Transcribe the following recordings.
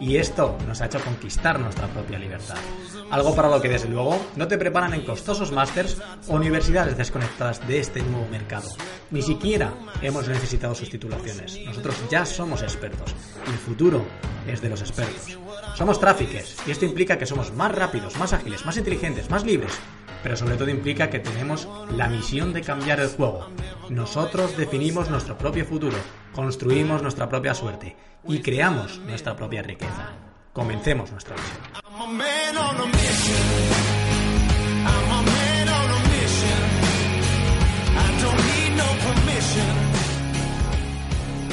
y esto nos ha hecho conquistar nuestra propia libertad. Algo para lo que desde luego no te preparan en costosos másters o universidades desconectadas de este nuevo mercado. Ni siquiera hemos necesitado sus titulaciones. Nosotros ya somos expertos y el futuro es de los expertos. Somos tráficos y esto implica que somos más rápidos, más ágiles, más inteligentes, más libres pero sobre todo implica que tenemos la misión de cambiar el juego. Nosotros definimos nuestro propio futuro, construimos nuestra propia suerte y creamos nuestra propia riqueza. Comencemos nuestra misión.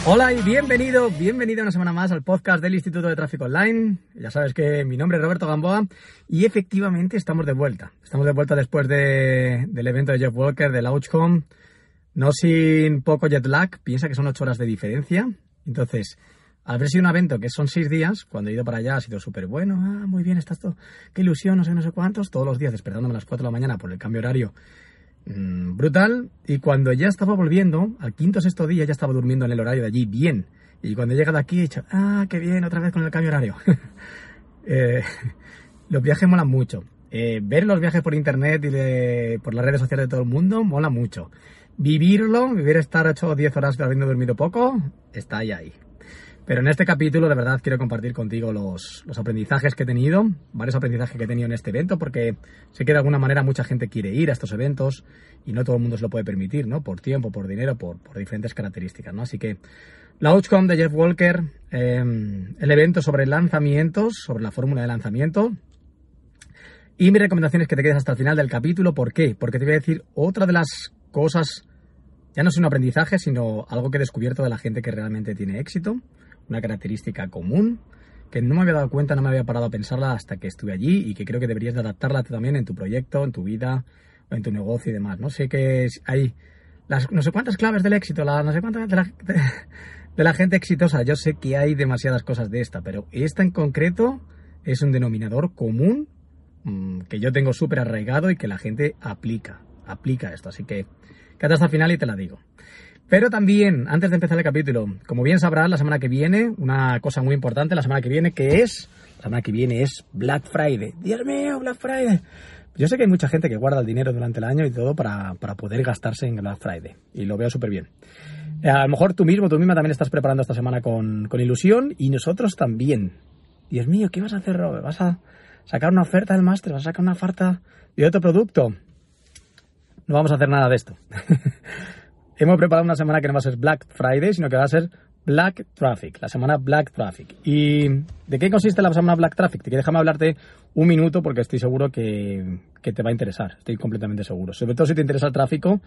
Hola y bienvenido, bienvenido una semana más al podcast del Instituto de Tráfico Online. Ya sabes que mi nombre es Roberto Gamboa y efectivamente estamos de vuelta. Estamos de vuelta después del evento de Jeff Walker, de Launchcom. No sin poco jet lag, piensa que son ocho horas de diferencia. Entonces, al haber sido un evento que son seis días, cuando he ido para allá ha sido súper bueno. Ah, muy bien, estás todo. Qué ilusión, no sé, no sé cuántos. Todos los días despertándome a las cuatro de la mañana por el cambio horario Mm, brutal. Y cuando ya estaba volviendo, al quinto o sexto día ya estaba durmiendo en el horario de allí bien. Y cuando he llegado aquí he dicho, ah, qué bien, otra vez con el cambio horario. Eh, los viajes molan mucho. Eh, ver los viajes por internet y por las redes sociales de todo el mundo mola mucho. Vivirlo, vivir estar 8 o 10 horas habiendo dormido poco, está ahí ahí. Pero en este capítulo de verdad quiero compartir contigo los, aprendizajes que he tenido, varios aprendizajes que he tenido en este evento, porque sé que de alguna manera mucha gente quiere ir a estos eventos y no todo el mundo se lo puede permitir, ¿no? Por tiempo, por dinero, por, diferentes características, ¿no? Así que la Outcome de Jeff Walker, em, el evento sobre lanzamientos, sobre la fórmula de lanzamiento, y mi recomendación es que te quedes hasta el final del capítulo. ¿Por qué? Porque te voy a decir otra de las cosas, ya no es un aprendizaje, sino algo que he descubierto de la gente que realmente tiene éxito una característica común que no me había dado cuenta, no me había parado a pensarla hasta que estuve allí y que creo que deberías de adaptarla también en tu proyecto, en tu vida, en tu negocio y demás. No sé que hay no sé cuántas claves del éxito, las no sé cuántas de la, de la gente exitosa. Yo sé que hay demasiadas cosas de esta, pero esta en concreto es un denominador común mm, que yo tengo súper arraigado y que la gente aplica, aplica esto. Así que quédate hasta el final y te la digo. Pero también, antes de empezar el capítulo, como bien sabrás, la semana que viene, una cosa muy importante, la semana que viene, que es, la semana que viene es Black Friday. Dios mío, Black Friday. Yo sé que hay mucha gente que guarda el dinero durante el año y todo para, poder gastarse en Black Friday. Y lo veo súper bien. Eh, a lo mejor tú mismo, tú misma también estás preparando esta semana con, con ilusión y nosotros también. Dios mío, ¿qué vas a hacer, Robert? ¿Vas a sacar una oferta del máster? ¿Vas a sacar una oferta de otro producto? No vamos a hacer nada de esto. hemos preparado una semana que no va a ser Black Friday, sino que va a ser Black Traffic, la semana Black Traffic. ¿Y de qué consiste la semana Black Traffic? Te déjame hablarte un minuto porque estoy seguro que, te va a interesar, estoy completamente seguro. Sobre todo si te interesa el tráfico,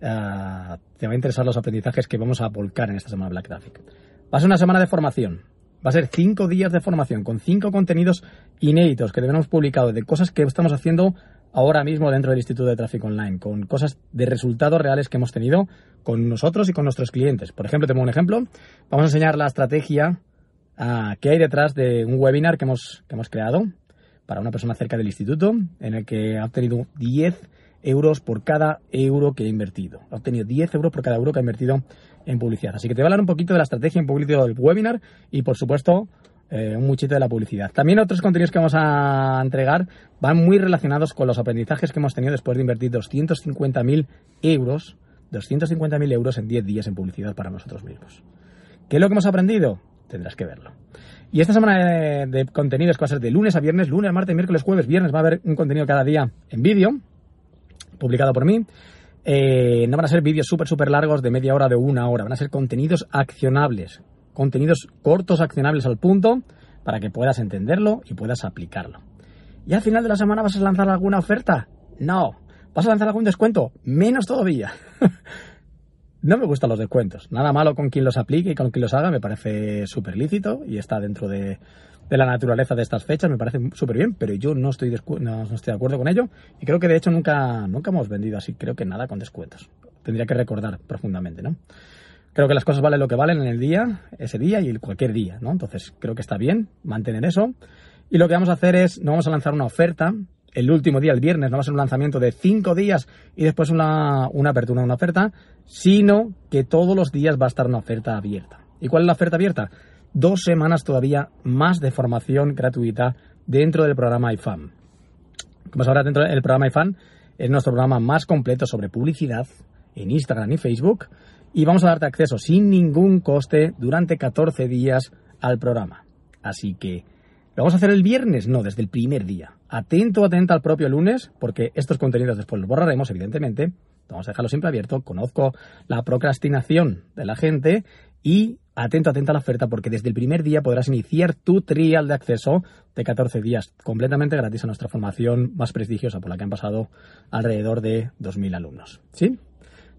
eh, te va a interesar los aprendizajes que vamos a volcar en esta semana Black Traffic. Va a ser una semana de formación. Va a ser cinco días de formación con cinco contenidos inéditos que tenemos publicado de cosas que estamos haciendo ahora mismo dentro del Instituto de Tráfico Online, con cosas de resultados reales que hemos tenido con nosotros y con nuestros clientes. Por ejemplo, tengo un ejemplo. Vamos a enseñar la estrategia ah, que hay detrás de un webinar que hemos, que hemos creado para una persona cerca del instituto, en el que ha obtenido 10 euros por cada euro que ha invertido. Ha obtenido 10 euros por cada euro que ha invertido en publicidad. Así que te voy a hablar un poquito de la estrategia en publicidad del webinar y, por supuesto, eh, un muchito de la publicidad. También otros contenidos que vamos a entregar van muy relacionados con los aprendizajes que hemos tenido después de invertir 250.000 euros, 250.000 euros en 10 días en publicidad para nosotros mismos. ¿Qué es lo que hemos aprendido? Tendrás que verlo. Y esta semana de, de contenidos va a ser de lunes a viernes, lunes, martes, miércoles, jueves, viernes, va a haber un contenido cada día en vídeo, publicado por mí. Eh, no van a ser vídeos súper, súper largos de media hora, de una hora. Van a ser contenidos accionables. Contenidos cortos, accionables al punto, para que puedas entenderlo y puedas aplicarlo. ¿Y al final de la semana vas a lanzar alguna oferta? No. ¿Vas a lanzar algún descuento? Menos todavía. no me gustan los descuentos. Nada malo con quien los aplique y con quien los haga. Me parece súper lícito y está dentro de, la naturaleza de estas fechas, me parece súper bien, pero yo no estoy, no, estoy de acuerdo con ello y creo que de hecho nunca, nunca hemos vendido así, creo que nada con descuentos. Tendría que recordar profundamente, ¿no? Creo que las cosas valen lo que valen en el día, ese día y cualquier día, ¿no? Entonces creo que está bien mantener eso. Y lo que vamos a hacer es, no vamos a lanzar una oferta el último día, el viernes, no va a ser un lanzamiento de cinco días y después una, una apertura de una oferta, sino que todos los días va a estar una oferta abierta. ¿Y cuál es la oferta abierta? dos semanas todavía más de formación gratuita dentro del programa iFan. Como sabrás, dentro del programa iFan es nuestro programa más completo sobre publicidad en Instagram y Facebook y vamos a darte acceso sin ningún coste durante 14 días al programa. Así que, ¿lo vamos a hacer el viernes? No, desde el primer día. Atento, atenta al propio lunes, porque estos contenidos después los borraremos, evidentemente. Vamos a dejarlo siempre abierto. Conozco la procrastinación de la gente y atento, atenta a la oferta porque desde el primer día podrás iniciar tu trial de acceso de 14 días completamente gratis a nuestra formación más prestigiosa por la que han pasado alrededor de 2.000 alumnos. ¿Sí?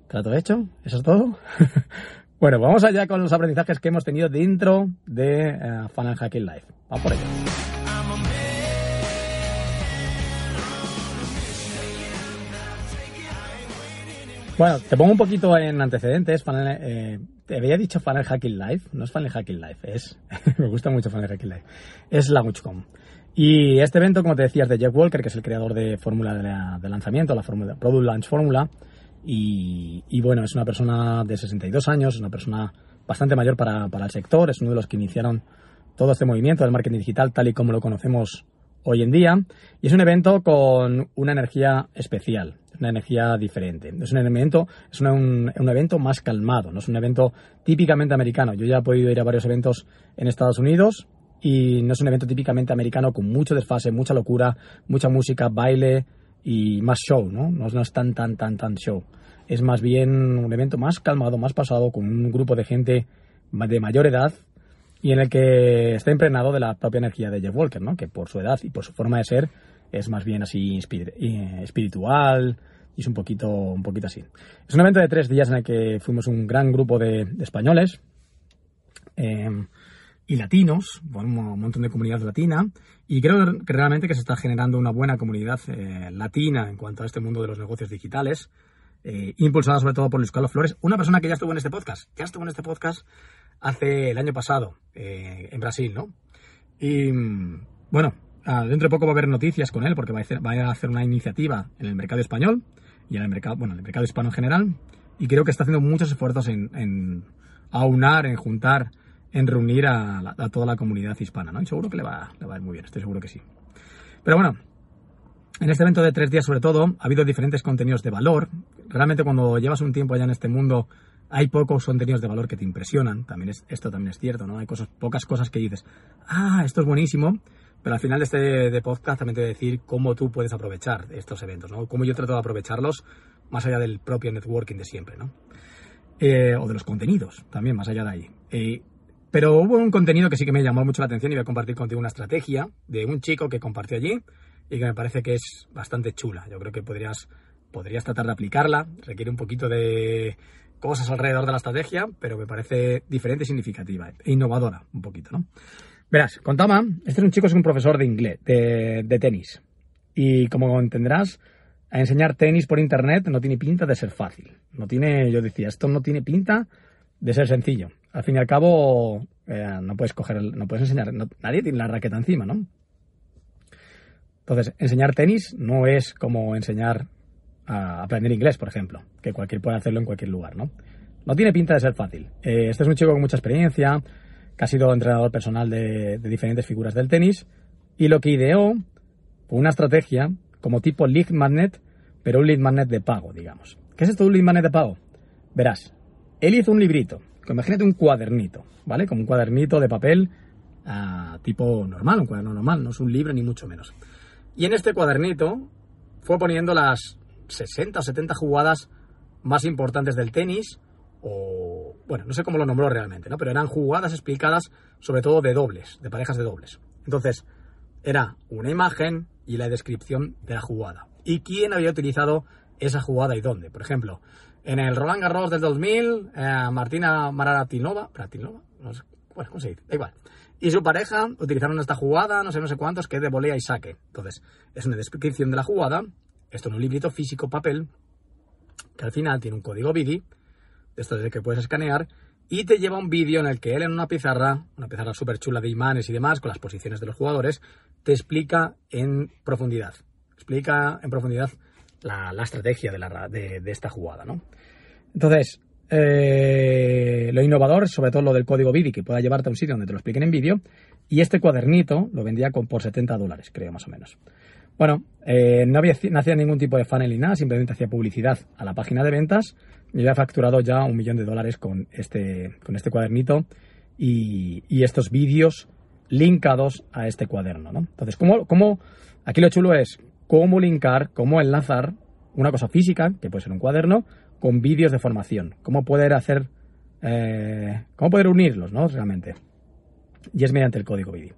¿Trato hecho? ¿Eso es todo? bueno, vamos allá con los aprendizajes que hemos tenido dentro de uh, Funnel Hacking Live. Vamos por ello. Bueno, te pongo un poquito en antecedentes. eh, te había dicho Funnel Hacking Live. No es Funnel Hacking Live, es. me gusta mucho Funnel Hacking Live. Es LanguageCom. Y este evento, como te decías, de Jeff Walker, que es el creador de fórmula de, lanzamiento, la fórmula, Product Launch Formula. Y, y, bueno, es una persona de 62 años, es una persona bastante mayor para, para el sector, es uno de los que iniciaron todo este movimiento del marketing digital tal y como lo conocemos hoy en día. Y es un evento con una energía especial una energía diferente. Es un evento, es un, evento más calmado, no es un evento típicamente americano. Yo ya he podido ir a varios eventos en Estados Unidos y no es un evento típicamente americano con mucho desfase, mucha locura, mucha música, baile y más show, ¿no? No, no es tan, tan, tan, tan show. Es más bien un evento más calmado, más pasado, con un grupo de gente de mayor edad y en el que está impregnado de la propia energía de Jeff Walker, ¿no? Que por su edad y por su forma de ser es más bien así espiritual, y es un poquito, un poquito así. Es un evento de tres días en el que fuimos un gran grupo de, españoles em, y latinos, bueno, un montón de comunidad latina, y creo que realmente que se está generando una buena comunidad eh, latina en cuanto a este mundo de los negocios digitales, eh, impulsada sobre todo por Luis Carlos Flores, una persona que ya estuvo en este podcast, ya estuvo en este podcast hace el año pasado eh, en Brasil, ¿no? Y bueno, ah, dentro de poco va a haber noticias con él porque va a hacer una iniciativa en el mercado español y en el mercado, bueno, en el mercado hispano en general. Y creo que está haciendo muchos esfuerzos en, aunar, en juntar, en reunir a, toda la comunidad hispana, ¿no? Y seguro que le va, le va a ir muy bien, estoy seguro que sí. Pero bueno, en este evento de tres días sobre todo ha habido diferentes contenidos de valor. Realmente cuando llevas un tiempo allá en este mundo hay pocos contenidos de valor que te impresionan. También es, esto también es cierto, ¿no? Hay cosas, pocas cosas que dices, ah, esto es buenísimo, pero al final de este de podcast también te voy a decir cómo tú puedes aprovechar estos eventos, ¿no? Cómo yo trato de aprovecharlos más allá del propio networking de siempre, ¿no? Eh, o de los contenidos, también más allá de ahí. Eh, pero hubo un contenido que sí que me llamó mucho la atención y voy a compartir contigo una estrategia de un chico que compartió allí y que me parece que es bastante chula. Yo creo que podrías, podrías tratar de aplicarla. Requiere un poquito de cosas alrededor de la estrategia, pero me parece diferente significativa e innovadora un poquito, ¿no? Verás, contaba, este es un chico, es un profesor de inglés, de, tenis. Y como entenderás, a enseñar tenis por internet no tiene pinta de ser fácil. No tiene, yo decía, esto no tiene pinta de ser sencillo. Al fin y al cabo, eh, no puedes coger, no puedes enseñar, nadie tiene la raqueta encima, ¿no? Entonces, enseñar tenis no es como enseñar a aprender inglés, por ejemplo, que cualquier puede hacerlo en cualquier lugar, ¿no? No tiene pinta de ser fácil. Eh, este es un chico con mucha experiencia, que ha sido entrenador personal de, diferentes figuras del tenis, y lo que ideó fue una estrategia como tipo lead magnet, pero un lead magnet de pago, digamos. ¿Qué es esto de un lead magnet de pago? Verás, él hizo un librito, imagínate un cuadernito, ¿vale? Como un cuadernito de papel, uh, tipo normal, un cuaderno normal, no es un libro ni mucho menos. Y en este cuadernito fue poniendo las 60 o 70 jugadas más importantes del tenis, o bueno, no sé cómo lo nombró realmente, ¿no? Pero eran jugadas explicadas sobre todo de dobles, de parejas de dobles. Entonces, era una imagen y la descripción de la jugada. Y quién había utilizado esa jugada y dónde. Por ejemplo, en el Roland Garros del 2000, eh, Martina Mararatinova, no sé, bueno, ¿cómo se dice? Da igual. Y su pareja utilizaron esta jugada, no sé, no sé cuántos, que es de volea y saque. Entonces, es una descripción de la jugada, esto en un librito físico, papel, que al final tiene un código BIDI, esto desde que puedes escanear, y te lleva un vídeo en el que él en una pizarra, una pizarra súper chula de imanes y demás, con las posiciones de los jugadores, te explica en profundidad. Explica en profundidad la, estrategia de, la, de, esta jugada, ¿no? Entonces, eh, lo innovador, sobre todo lo del código BIDI, que pueda llevarte a un sitio donde te lo expliquen en vídeo, y este cuadernito lo vendía con, por 70 dólares, creo, más o menos. Bueno, eh, no, había, no hacía ningún tipo de funnel ni nada, simplemente hacía publicidad a la página de ventas y había facturado ya un millón de dólares con este, con este cuadernito y, estos vídeos linkados a este cuaderno, ¿no? Entonces, ¿cómo, ¿cómo, aquí lo chulo es cómo linkar, cómo enlazar una cosa física, que puede ser un cuaderno, con vídeos de formación, cómo poder hacer, eh, cómo poder unirlos, ¿no? Realmente. Y es mediante el código vídeo.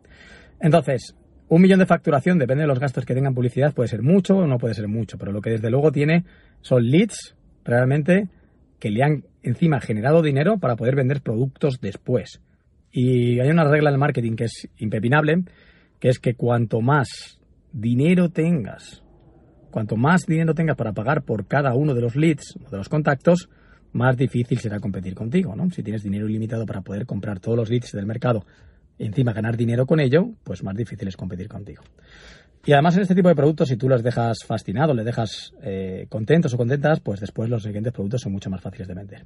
Entonces, un millón de facturación, depende de los gastos que tengan publicidad, puede ser mucho o no puede ser mucho, pero lo que desde luego tiene son leads realmente que le han encima generado dinero para poder vender productos después. Y hay una regla del marketing que es impepinable, que es que cuanto más dinero tengas, cuanto más dinero tengas para pagar por cada uno de los leads o de los contactos, más difícil será competir contigo, ¿no? Si tienes dinero ilimitado para poder comprar todos los leads del mercado y encima ganar dinero con ello, pues más difícil es competir contigo. Y además en este tipo de productos, si tú los dejas fascinados, les dejas eh, contentos o contentas, pues después los siguientes productos son mucho más fáciles de vender.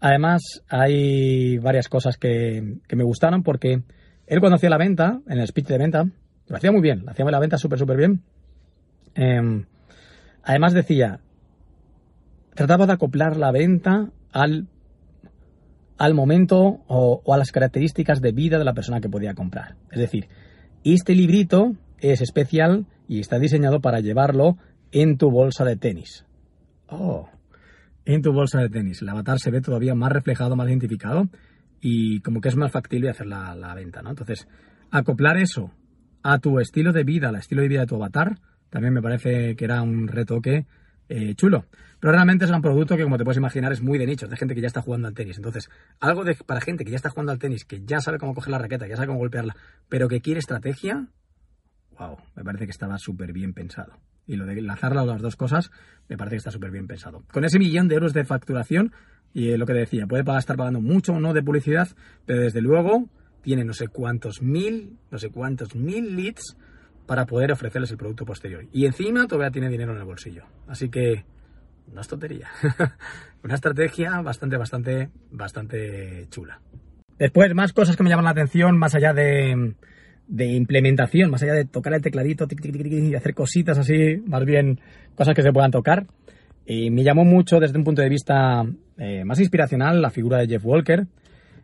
Además, hay varias cosas que, me gustaron porque él cuando hacía la venta, en el speech de venta, lo hacía muy bien, hacía la venta súper, súper bien. Em, además decía, trataba de acoplar la venta al al momento o, a las características de vida de la persona que podía comprar. Es decir, este librito es especial y está diseñado para llevarlo en tu bolsa de tenis. Oh, en tu bolsa de tenis. El avatar se ve todavía más reflejado, más identificado y como que es más factible hacer la, la venta, ¿no? Entonces, acoplar eso a tu estilo de vida, al estilo de vida de tu avatar, también me parece que era un retoque eh, chulo. Pero realmente es un producto que, como te puedes imaginar, es muy de nicho, de gente que ya está jugando al tenis. Entonces, algo de, para gente que ya está jugando al tenis, que ya sabe cómo coger la raqueta, que ya sabe cómo golpearla, pero que quiere estrategia, wow, me parece que estaba súper bien pensado. Y lo de enlazar las dos cosas, me parece que está súper bien pensado. Con ese millón de euros de facturación, y eh, lo que decía, puede estar pagando mucho o no de publicidad, pero desde luego tiene no sé cuántos mil, no sé cuántos mil leads para poder ofrecerles el producto posterior. Y encima todavía tiene dinero en el bolsillo. Así que no es tontería. Una estrategia bastante, bastante, bastante chula. Después, más cosas que me llaman la atención, más allá de, de implementación, más allá de tocar el tecladito y hacer cositas así, más bien cosas que se puedan tocar. Y me llamó mucho desde un punto de vista eh, más inspiracional la figura de Jeff Walker,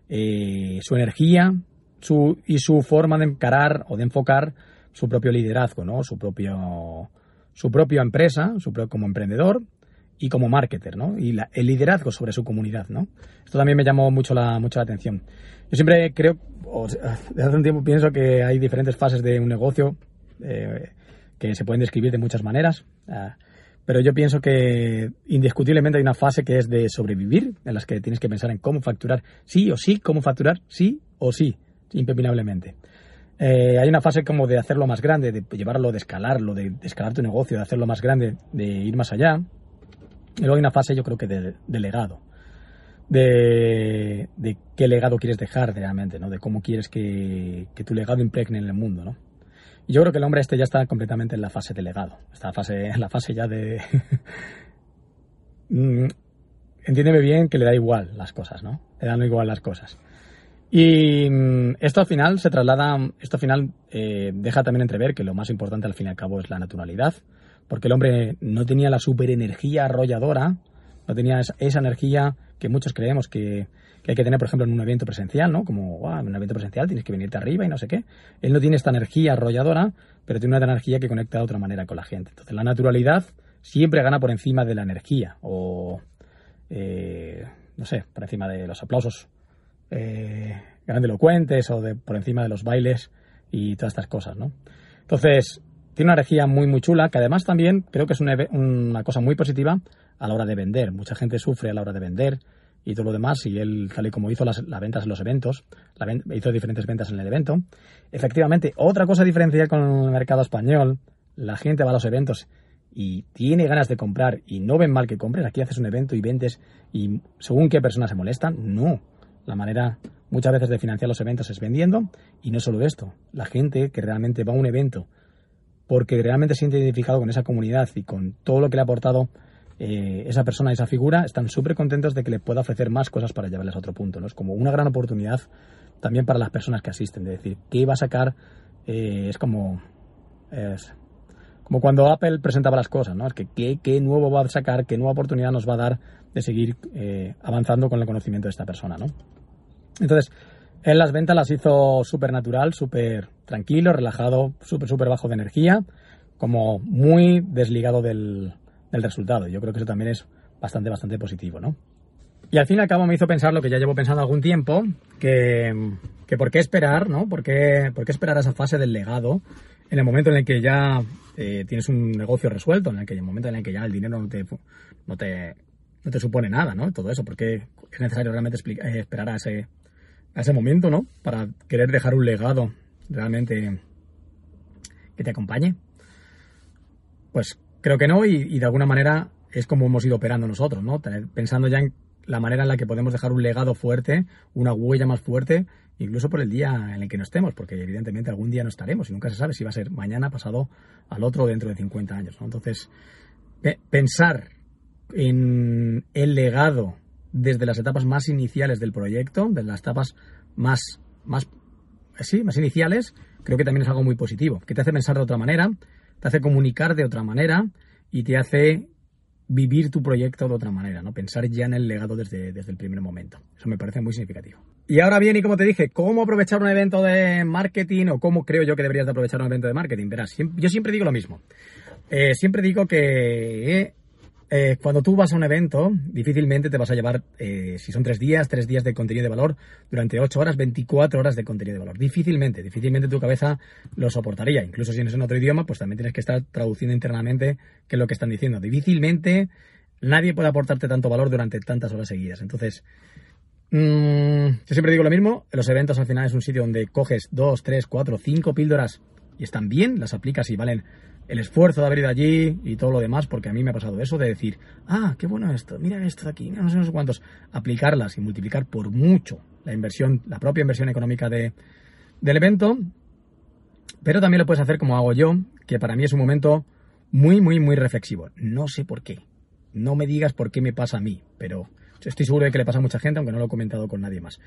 eh, su energía su, y su forma de encarar o de enfocar su propio liderazgo, ¿no? Su propio su propia empresa, su propio, como emprendedor y como marketer, ¿no? Y el liderazgo sobre su comunidad, ¿no? Esto también me llamó mucho la, mucho la atención. Yo siempre creo, o desde hace un tiempo pienso que hay diferentes fases de un negocio eh, que se pueden describir de muchas maneras, ah, pero yo pienso que indiscutiblemente hay una fase que es de sobrevivir, en las que tienes que pensar en cómo facturar sí o sí, cómo facturar sí o sí, impepinablemente. Eh, hay una fase como de hacerlo más grande, de llevarlo, de escalarlo, de, escalar tu negocio, de hacerlo más grande, de ir más allá. Y luego hay una fase, yo creo que de, legado. De, qué legado quieres dejar realmente, ¿no? De cómo quieres que, tu legado impregne en el mundo, ¿no? Yo creo que el hombre este ya está completamente en la fase de legado. Está en la fase ya de... Mm, entiéndeme bien que le da igual las cosas, ¿no? Le dan igual las cosas. Y mm, esto al final se traslada, esto al final eh, deja también entrever que lo más importante al fin y al cabo es la naturalidad, porque el hombre no tenía la super energía arrolladora, no tenía esa, energía que muchos creemos que, hay que tener, por ejemplo, en un evento presencial, ¿no? Como, en un evento presencial tienes que venirte arriba y no sé qué. Él no tiene esta energía arrolladora, pero tiene una energía que conecta de otra manera con la gente. Entonces, la naturalidad siempre gana por encima de la energía o, eh, no sé, por encima de los aplausos eh, grandilocuentes o de, por encima de los bailes y todas estas cosas, ¿no? Entonces, tiene una energía muy, muy chula, que además también creo que es una, cosa muy positiva a la hora de vender. Mucha gente sufre a la hora de vender y todo lo demás, y él, tal y como hizo las, ventas en los eventos, hizo diferentes ventas en el evento. Efectivamente, otra cosa diferencial con el mercado español, la gente va a los eventos y tiene ganas de comprar y no ven mal que compres, aquí haces un evento y vendes y según qué personas se molestan, no. La manera muchas veces de financiar los eventos es vendiendo y no solo esto, la gente que realmente va a un evento porque realmente se siente identificado con esa comunidad y con todo lo que le ha aportado eh, esa persona, esa figura, están súper contentos de que le pueda ofrecer más cosas para llevarles a otro punto. ¿no? Es como una gran oportunidad también para las personas que asisten, de decir, ¿qué va a sacar? Eh, es como... Es, como cuando Apple presentaba las cosas, ¿no? Es que ¿qué, nuevo va a sacar, qué nueva oportunidad nos va a dar de seguir eh, avanzando con el conocimiento de esta persona, ¿no? Entonces, él las ventas las hizo súper natural, súper tranquilo, relajado, súper, súper bajo de energía, como muy desligado del, del resultado. Yo creo que eso también es bastante, bastante positivo, ¿no? Y al fin y al cabo me hizo pensar lo que ya llevo pensando algún tiempo, que, que por qué esperar, ¿no? ¿Por qué, ¿Por qué esperar a esa fase del legado en el momento en el que ya eh, tienes un negocio resuelto, en el que el momento en el que ya el dinero no te, no te, no te supone nada, ¿no? Todo eso, porque es necesario realmente eh, esperar a ese, a ese momento, ¿no? Para querer dejar un legado realmente que te acompañe. Pues creo que no, y, y de alguna manera es como hemos ido operando nosotros, ¿no? Pensando ya en la manera en la que podemos dejar un legado fuerte, una huella más fuerte incluso por el día en el que no estemos, porque evidentemente algún día no estaremos y nunca se sabe si va a ser mañana, pasado, al otro dentro de 50 años. Entonces, pensar en el legado desde las etapas más iniciales del proyecto, desde las etapas más, más, sí, más iniciales, creo que también es algo muy positivo, que te hace pensar de otra manera, te hace comunicar de otra manera y te hace vivir tu proyecto de otra manera, ¿no? Pensar ya en el legado desde, desde el primer momento. Eso me parece muy significativo. Y ahora bien, y como te dije, ¿cómo aprovechar un evento de marketing o cómo creo yo que deberías de aprovechar un evento de marketing? Verás, yo siempre digo lo mismo. Eh, siempre digo que eh, cuando tú vas a un evento, difícilmente te vas a llevar, eh, si son tres días, tres días de contenido de valor, durante ocho horas, 24 horas de contenido de valor. Difícilmente, difícilmente tu cabeza lo soportaría. Incluso si no es en otro idioma, pues también tienes que estar traduciendo internamente qué es lo que están diciendo. Difícilmente nadie puede aportarte tanto valor durante tantas horas seguidas. Entonces, mmm, yo siempre digo lo mismo, los eventos al final es un sitio donde coges dos, tres, cuatro, cinco píldoras y están bien, las aplicas y valen el esfuerzo de haber ido allí y todo lo demás, porque a mí me ha pasado eso de decir, ah, qué bueno esto, mira esto de aquí, no sé, no sé cuántos, aplicarlas y multiplicar por mucho la inversión, la propia inversión económica de, del evento, pero también lo puedes hacer como hago yo, que para mí es un momento muy, muy, muy reflexivo. No sé por qué. No me digas por qué me pasa a mí, pero Estoy seguro de que le pasa a mucha gente, aunque no lo he comentado con nadie más.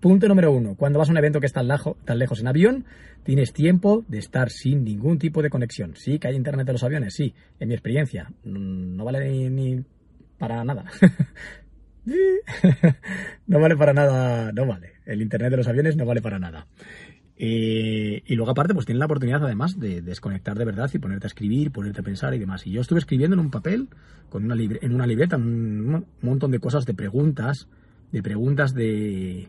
Punto número uno. Cuando vas a un evento que está tan lejos en avión, tienes tiempo de estar sin ningún tipo de conexión. Sí, que hay internet en los aviones, sí. En mi experiencia, mm, no vale ni, ni para nada. no vale para nada, no vale. El internet de los aviones no vale para nada. Eh, y luego aparte, pues tienes la oportunidad además de desconectar de verdad y ponerte a escribir, ponerte a pensar y demás. Y yo estuve escribiendo en un papel, con una en una libreta, un, montón de cosas, de preguntas, de preguntas de...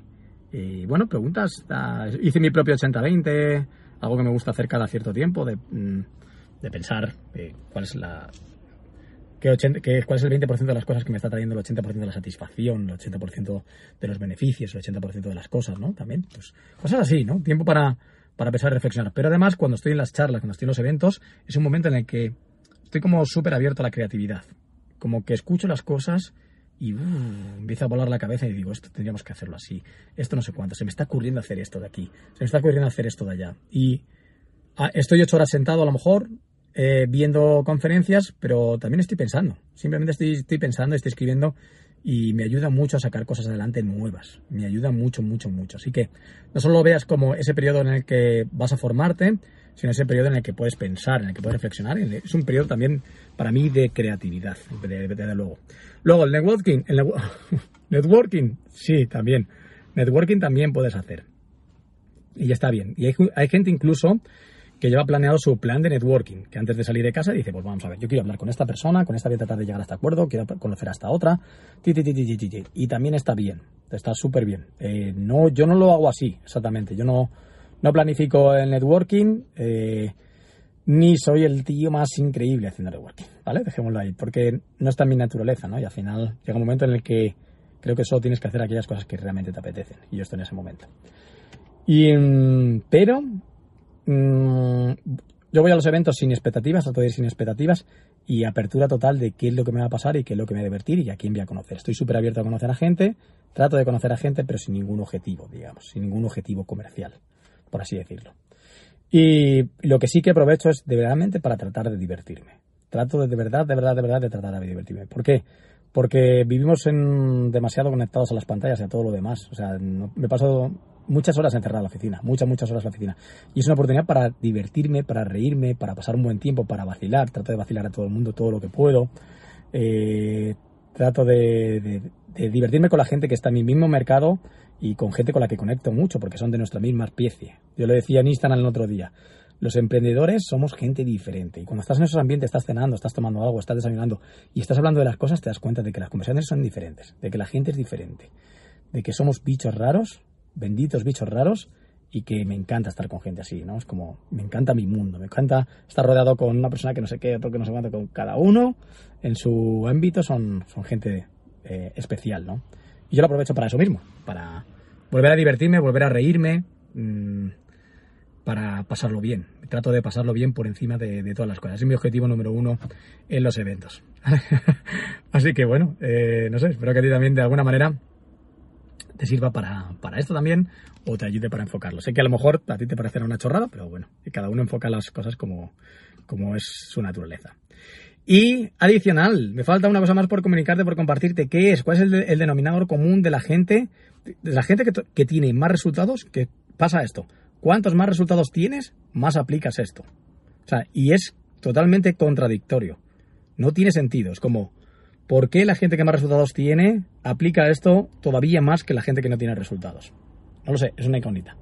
Eh, bueno, preguntas, hice mi propio 80-20, algo que me gusta hacer cada cierto tiempo, de, mm, de pensar eh, cuál es la, que, cuál es el 20% de las cosas que me está trayendo el 80% de la satisfacción, el 80% de los beneficios, el 80% de las cosas, ¿no? También, pues cosas así, ¿no? Tiempo para, para pensar y reflexionar. Pero además, cuando estoy en las charlas, cuando estoy en los eventos, es un momento en el que estoy como súper abierto a la creatividad. Como que escucho las cosas y uh, empieza a volar la cabeza y digo, esto tendríamos que hacerlo así, esto no sé cuánto, se me está ocurriendo hacer esto de aquí, se me está ocurriendo hacer esto de allá. Y ah, estoy ocho horas sentado a lo mejor, eh, viendo conferencias, pero también estoy pensando. Simplemente estoy, estoy pensando, estoy escribiendo y me ayuda mucho a sacar cosas adelante nuevas. Me ayuda mucho, mucho, mucho. Así que no solo lo veas como ese periodo en el que vas a formarte, sino ese periodo en el que puedes pensar, en el que puedes reflexionar. Es un periodo también para mí de creatividad, desde luego. Luego, el networking. El Networking, sí, también. Networking también puedes hacer. Y ya está bien. Y hay, hay gente incluso que lleva planeado su plan de networking, que antes de salir de casa dice, pues vamos a ver, yo quiero hablar con esta persona, con esta voy a tratar de llegar a este acuerdo, quiero conocer a esta otra, y también está bien, está súper bien. Eh, no, yo no lo hago así, exactamente, yo no, no planifico el networking, eh, ni soy el tío más increíble haciendo networking, ¿vale? Dejémoslo ahí, porque no está en mi naturaleza, ¿no? Y al final llega un momento en el que creo que solo tienes que hacer aquellas cosas que realmente te apetecen, y yo estoy en ese momento. Y, mm, pero Mm, yo voy a los eventos sin expectativas, trato de ir sin expectativas y apertura total de qué es lo que me va a pasar y qué es lo que me va a divertir y a quién voy a conocer. Estoy súper abierto a conocer a gente, trato de conocer a gente, pero sin ningún objetivo, digamos, sin ningún objetivo comercial, por así decirlo. Y lo que sí que aprovecho es de verdad para tratar de divertirme. Trato de, de verdad, de verdad, de verdad de tratar de divertirme. ¿Por qué? Porque vivimos en demasiado conectados a las pantallas y a todo lo demás. O sea, me paso muchas horas encerrado en la oficina, muchas, muchas horas en la oficina. Y es una oportunidad para divertirme, para reírme, para pasar un buen tiempo, para vacilar. Trato de vacilar a todo el mundo todo lo que puedo. Eh, trato de, divertirme con la gente que está en mi mismo mercado y con gente con la que conecto mucho, porque son de nuestra misma especie. Yo lo decía en Instagram el otro día. Los emprendedores somos gente diferente y cuando estás en esos ambientes, estás cenando, estás tomando algo, estás desayunando y estás hablando de las cosas, te das cuenta de que las conversaciones son diferentes, de que la gente es diferente, de que somos bichos raros benditos bichos raros y que me encanta estar con gente así, ¿no? Es como, me encanta mi mundo, me encanta estar rodeado con una persona que no sé qué, otro que no sé cuánto, con cada uno en su ámbito son, son gente eh, especial, ¿no? Y yo lo aprovecho para eso mismo, para volver a divertirme, volver a reírme, mm, para pasarlo bien. Trato de pasarlo bien por encima de, todas las cosas. Es mi objetivo número uno en los eventos. Así que bueno, eh, no sé, espero que a ti también de alguna manera te sirva para, esto también o te ayude para enfocarlo. Sé que a lo mejor a ti te parecerá una chorrada, pero bueno, cada uno enfoca las cosas como, como es su naturaleza. Y adicional, me falta una cosa más por comunicarte, por compartirte. ¿Qué es? ¿Cuál es el, denominador común de la gente? De la gente que, tiene más resultados, que pasa esto. Cuantos más resultados tienes, más aplicas esto. O sea, y es totalmente contradictorio. No tiene sentido. Es como, ¿Por qué la gente que más resultados tiene aplica esto todavía más que la gente que no tiene resultados? No lo sé, es una incógnita.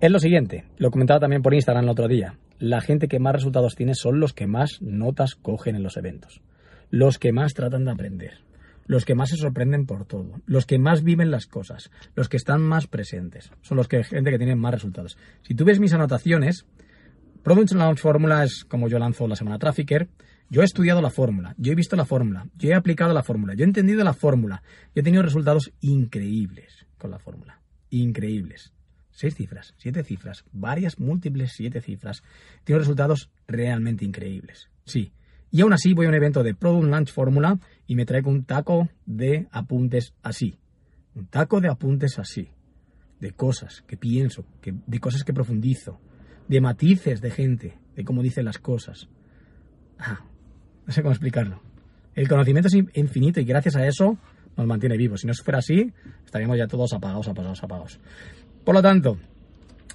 Es lo siguiente, lo comentaba también por Instagram el otro día. La gente que más resultados tiene son los que más notas cogen en los eventos, los que más tratan de aprender, los que más se sorprenden por todo, los que más viven las cosas, los que están más presentes, son los que gente que tiene más resultados. Si tú ves mis anotaciones, Production Launch Fórmula es como yo lanzo la semana Trafficker, yo he estudiado la fórmula, yo he visto la fórmula, yo he aplicado la fórmula, yo he entendido la fórmula, yo he tenido resultados increíbles con la fórmula. Increíbles. Seis cifras, siete cifras, varias múltiples siete cifras. Tengo resultados realmente increíbles. Sí. Y aún así voy a un evento de Product Launch Fórmula y me traigo un taco de apuntes así. Un taco de apuntes así. De cosas que pienso, de cosas que profundizo, de matices de gente, de cómo dicen las cosas. Ah, no sé cómo explicarlo. El conocimiento es infinito y gracias a eso nos mantiene vivos. Si no fuera así, estaríamos ya todos apagados, apagados, apagados. Por lo tanto,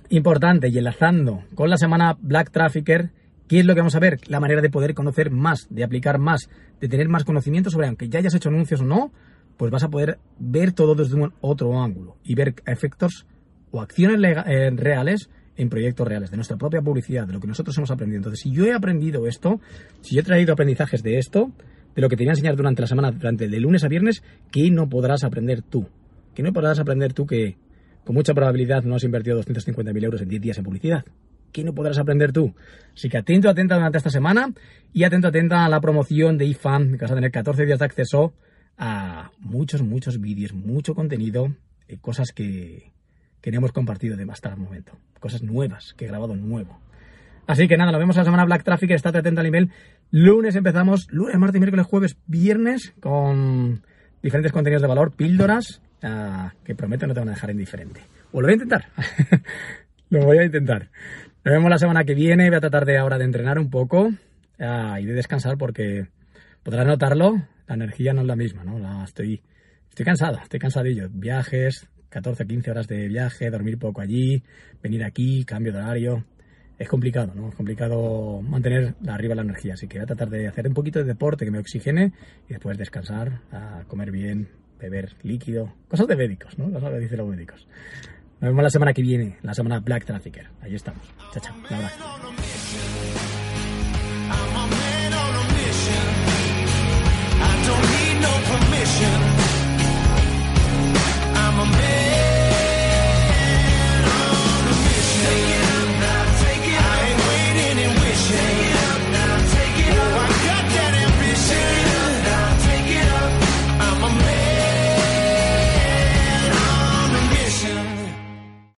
importante y enlazando con la semana Black Trafficker, ¿qué es lo que vamos a ver? La manera de poder conocer más, de aplicar más, de tener más conocimiento sobre, aunque ya hayas hecho anuncios o no, pues vas a poder ver todo desde un otro ángulo y ver efectos o acciones eh, reales en proyectos reales, de nuestra propia publicidad, de lo que nosotros hemos aprendido. Entonces, si yo he aprendido esto, si yo he traído aprendizajes de esto, de lo que te voy a enseñar durante la semana, durante de lunes a viernes, ¿qué no podrás aprender tú? ¿Qué no podrás aprender tú que con mucha probabilidad no has invertido 250.000 euros en 10 días en publicidad? ¿Qué no podrás aprender tú? Así que atento, atenta durante esta semana y atento, atenta a la promoción de IFAM, que vas a tener 14 días de acceso a muchos, muchos vídeos, mucho contenido, eh, cosas que, que no hemos compartido de hasta el momento. Cosas nuevas que he grabado nuevo. Así que nada, nos vemos la semana Black Traffic, estate atento al nivel. Lunes empezamos, lunes, martes, miércoles, jueves, viernes, con diferentes contenidos de valor, píldoras, ah, que prometo no te van a dejar indiferente. O lo voy a intentar. lo voy a intentar. Nos vemos la semana que viene. Voy a tratar de ahora de entrenar un poco ah, y de descansar porque podrás notarlo, la energía no es la misma, ¿no? La, estoy, estoy cansado, estoy cansadillo. Viajes, 14, 15 horas de viaje, dormir poco allí, venir aquí, cambio de horario es complicado, ¿no? Es complicado mantener arriba la energía, así que voy a tratar de hacer un poquito de deporte que me oxigene y después descansar, a comer bien, beber líquido, cosas de médicos, ¿no? Cosas que dicen los médicos. Nos vemos la semana que viene, la semana Black Trafficker. Ahí estamos. Chao, chao. Un abrazo.